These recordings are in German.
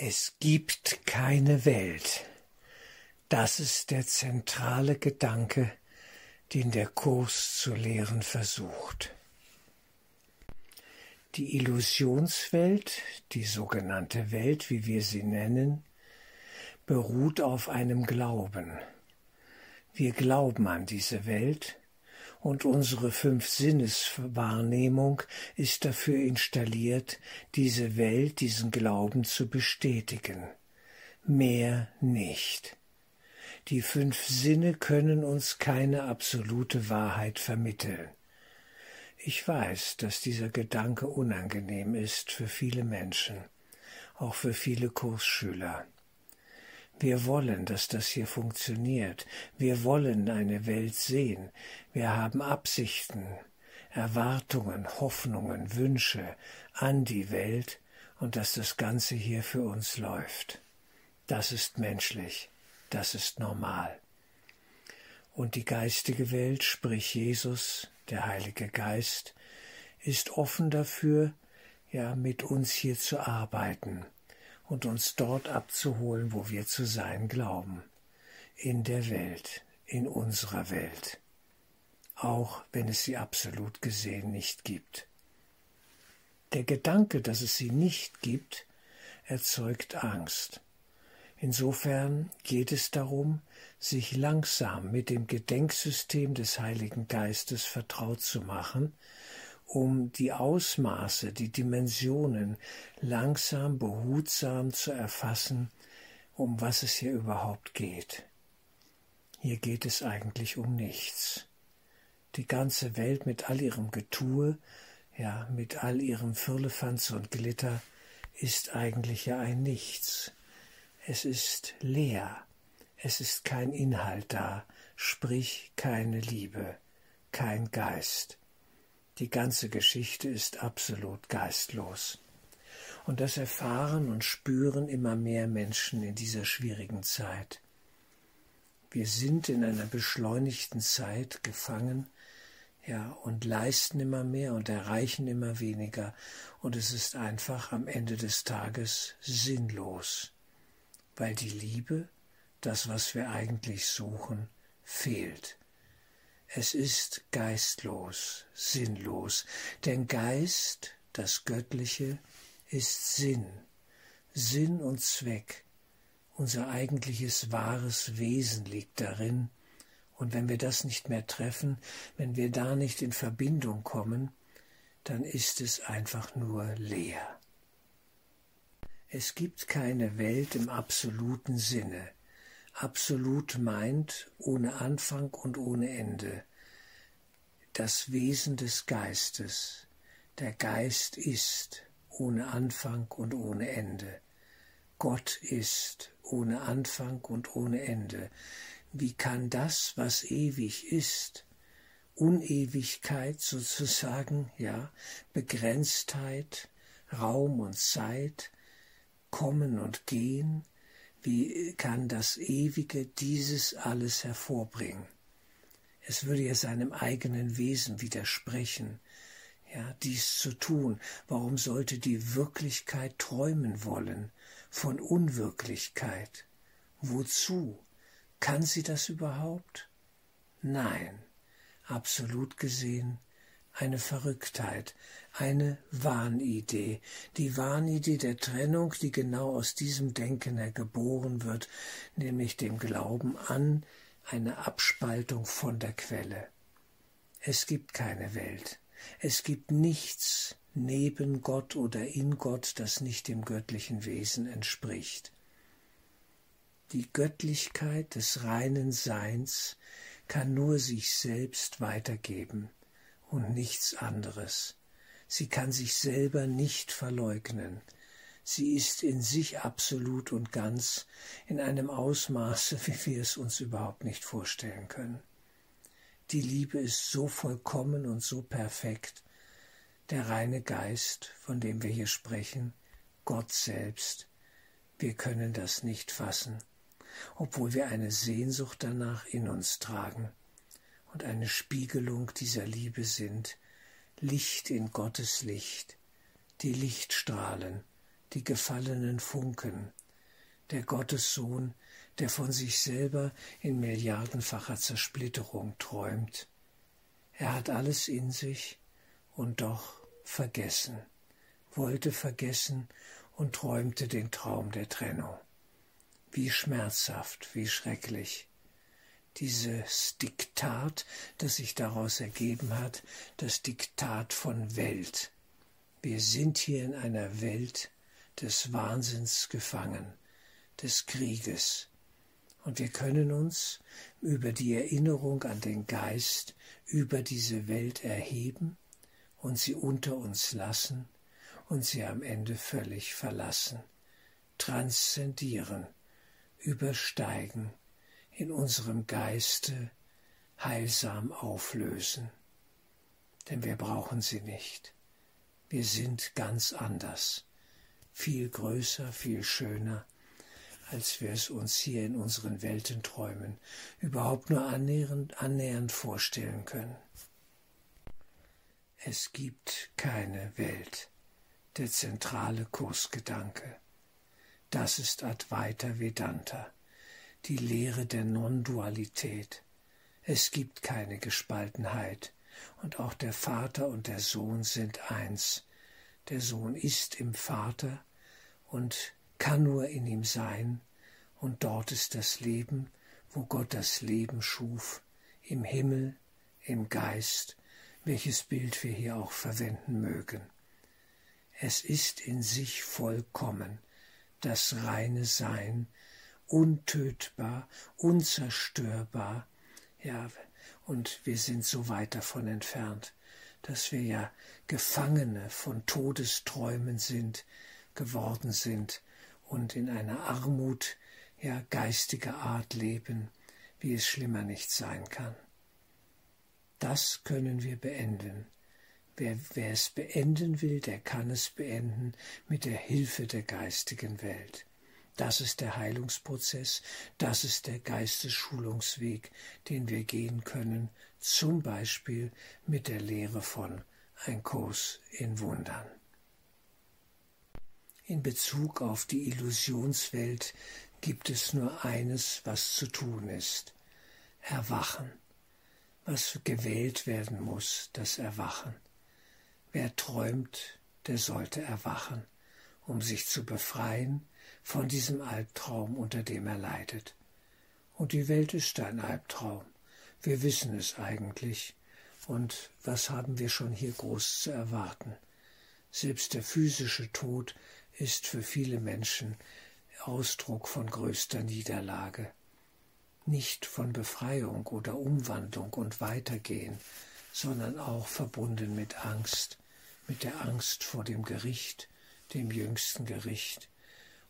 Es gibt keine Welt. Das ist der zentrale Gedanke, den der Kurs zu lehren versucht. Die Illusionswelt, die sogenannte Welt, wie wir sie nennen, beruht auf einem Glauben. Wir glauben an diese Welt und unsere Fünf-Sinneswahrnehmung ist dafür installiert, diese Welt, diesen Glauben zu bestätigen. Mehr nicht. Die fünf Sinne können uns keine absolute Wahrheit vermitteln. Ich weiß, dass dieser Gedanke unangenehm ist für viele Menschen, auch für viele Kursschüler. Wir wollen, dass das hier funktioniert. Wir wollen eine Welt sehen. Wir haben Absichten, Erwartungen, Hoffnungen, Wünsche an die Welt und dass das Ganze hier für uns läuft. Das ist menschlich. Das ist normal. Und die geistige Welt, sprich Jesus, der Heilige Geist, ist offen dafür, ja, mit uns hier zu arbeiten und uns dort abzuholen, wo wir zu sein glauben, in der Welt, in unserer Welt, auch wenn es sie absolut gesehen nicht gibt. Der Gedanke, dass es sie nicht gibt, erzeugt Angst. Insofern geht es darum, sich langsam mit dem Gedenksystem des Heiligen Geistes vertraut zu machen, um die Ausmaße, die Dimensionen langsam, behutsam zu erfassen, um was es hier überhaupt geht. Hier geht es eigentlich um nichts. Die ganze Welt mit all ihrem Getue, ja, mit all ihrem Firlefanz und Glitter, ist eigentlich ja ein Nichts. Es ist leer, es ist kein Inhalt da, sprich keine Liebe, kein Geist. Die ganze Geschichte ist absolut geistlos. Und das erfahren und spüren immer mehr Menschen in dieser schwierigen Zeit. Wir sind in einer beschleunigten Zeit gefangen, ja, und leisten immer mehr und erreichen immer weniger, und es ist einfach am Ende des Tages sinnlos, weil die Liebe, das, was wir eigentlich suchen, fehlt. Es ist geistlos, sinnlos, denn Geist, das Göttliche, ist Sinn, Sinn und Zweck. Unser eigentliches wahres Wesen liegt darin, und wenn wir das nicht mehr treffen, wenn wir da nicht in Verbindung kommen, dann ist es einfach nur leer. Es gibt keine Welt im absoluten Sinne, Absolut meint ohne Anfang und ohne Ende. Das Wesen des Geistes. Der Geist ist ohne Anfang und ohne Ende. Gott ist ohne Anfang und ohne Ende. Wie kann das, was ewig ist, Unewigkeit sozusagen, ja, Begrenztheit, Raum und Zeit, Kommen und Gehen, wie kann das Ewige dieses alles hervorbringen? Es würde ja seinem eigenen Wesen widersprechen, ja, dies zu tun. Warum sollte die Wirklichkeit träumen wollen von Unwirklichkeit? Wozu? Kann sie das überhaupt? Nein, absolut gesehen eine Verrücktheit, eine Wahnidee, die Wahnidee der Trennung, die genau aus diesem Denken geboren wird, nämlich dem Glauben an eine Abspaltung von der Quelle. Es gibt keine Welt, es gibt nichts neben Gott oder in Gott, das nicht dem göttlichen Wesen entspricht. Die Göttlichkeit des reinen Seins kann nur sich selbst weitergeben und nichts anderes. Sie kann sich selber nicht verleugnen. Sie ist in sich absolut und ganz in einem Ausmaße, wie wir es uns überhaupt nicht vorstellen können. Die Liebe ist so vollkommen und so perfekt. Der reine Geist, von dem wir hier sprechen, Gott selbst, wir können das nicht fassen, obwohl wir eine Sehnsucht danach in uns tragen und eine Spiegelung dieser Liebe sind, Licht in Gottes Licht, die Lichtstrahlen, die gefallenen Funken, der Gottessohn, der von sich selber in milliardenfacher Zersplitterung träumt. Er hat alles in sich und doch vergessen, wollte vergessen und träumte den Traum der Trennung. Wie schmerzhaft, wie schrecklich. Dieses Diktat, das sich daraus ergeben hat, das Diktat von Welt. Wir sind hier in einer Welt des Wahnsinns gefangen, des Krieges, und wir können uns über die Erinnerung an den Geist über diese Welt erheben und sie unter uns lassen und sie am Ende völlig verlassen, transzendieren, übersteigen, in unserem Geiste heilsam auflösen. Denn wir brauchen sie nicht. Wir sind ganz anders, viel größer, viel schöner, als wir es uns hier in unseren Weltenträumen überhaupt nur annähernd, annähernd vorstellen können. Es gibt keine Welt, der zentrale Kursgedanke. Das ist Advaita Vedanta, die Lehre der Non-Dualität. Es gibt keine Gespaltenheit, und auch der Vater und der Sohn sind eins. Der Sohn ist im Vater und kann nur in ihm sein, und dort ist das Leben, wo Gott das Leben schuf, im Himmel, im Geist, welches Bild wir hier auch verwenden mögen. Es ist in sich vollkommen, das reine Sein, untötbar, unzerstörbar, ja, und wir sind so weit davon entfernt, dass wir ja Gefangene von Todesträumen sind, geworden sind und in einer Armut, ja geistiger Art leben, wie es schlimmer nicht sein kann. Das können wir beenden. Wer, wer es beenden will, der kann es beenden mit der Hilfe der geistigen Welt. Das ist der Heilungsprozess, das ist der Geistesschulungsweg, den wir gehen können, zum Beispiel mit der Lehre von Ein Kurs in Wundern. In Bezug auf die Illusionswelt gibt es nur eines, was zu tun ist. Erwachen. Was gewählt werden muss, das Erwachen. Wer träumt, der sollte erwachen, um sich zu befreien von diesem Albtraum, unter dem er leidet. Und die Welt ist ein Albtraum. Wir wissen es eigentlich. Und was haben wir schon hier groß zu erwarten? Selbst der physische Tod ist für viele Menschen Ausdruck von größter Niederlage, nicht von Befreiung oder Umwandlung und Weitergehen, sondern auch verbunden mit Angst, mit der Angst vor dem Gericht, dem jüngsten Gericht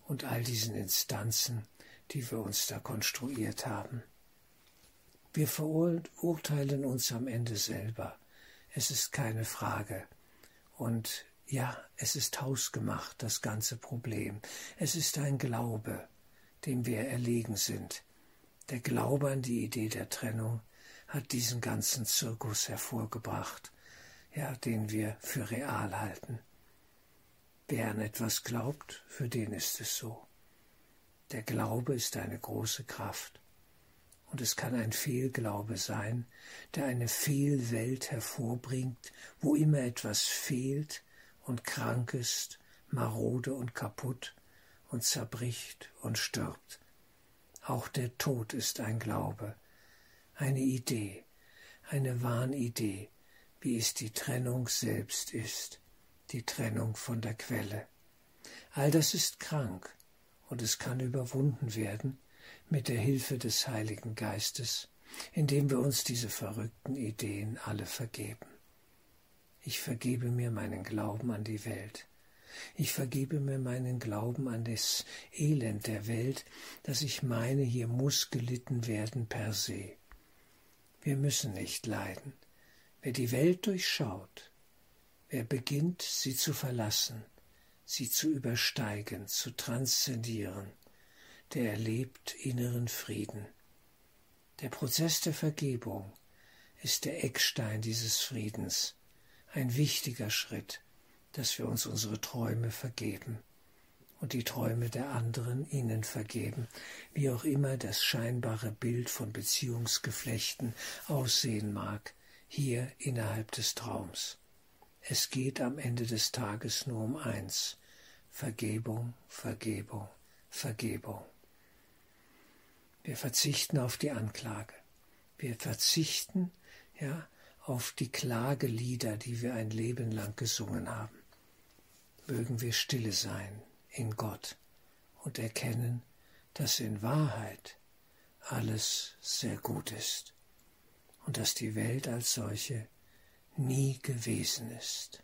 und all diesen Instanzen, die wir uns da konstruiert haben. Wir verurteilen uns am Ende selber, es ist keine Frage, und ja, es ist hausgemacht, das ganze Problem. Es ist ein Glaube, dem wir erlegen sind. Der Glaube an die Idee der Trennung hat diesen ganzen Zirkus hervorgebracht, ja, den wir für real halten. Wer an etwas glaubt, für den ist es so. Der Glaube ist eine große Kraft. Und es kann ein Fehlglaube sein, der eine Fehlwelt hervorbringt, wo immer etwas fehlt, und krank ist, marode und kaputt und zerbricht und stirbt. Auch der Tod ist ein Glaube, eine Idee, eine Wahnidee, wie es die Trennung selbst ist, die Trennung von der Quelle. All das ist krank und es kann überwunden werden mit der Hilfe des Heiligen Geistes, indem wir uns diese verrückten Ideen alle vergeben. Ich vergebe mir meinen Glauben an die Welt. Ich vergebe mir meinen Glauben an das Elend der Welt, dass ich meine, hier muss gelitten werden per se. Wir müssen nicht leiden. Wer die Welt durchschaut, wer beginnt, sie zu verlassen, sie zu übersteigen, zu transzendieren, der erlebt inneren Frieden. Der Prozess der Vergebung ist der Eckstein dieses Friedens, ein wichtiger Schritt, dass wir uns unsere Träume vergeben. und die Träume der anderen ihnen vergeben, wie auch immer das scheinbare Bild von Beziehungsgeflechten aussehen mag, hier innerhalb des Traums. Es geht am Ende des Tages nur um eins Vergebung, Vergebung, Vergebung. Wir verzichten auf die Anklage. Wir verzichten ja auf die Klagelieder, die wir ein Leben lang gesungen haben. Mögen wir stille sein in Gott und erkennen, dass in Wahrheit alles sehr gut ist und dass die Welt als solche nie gewesen ist.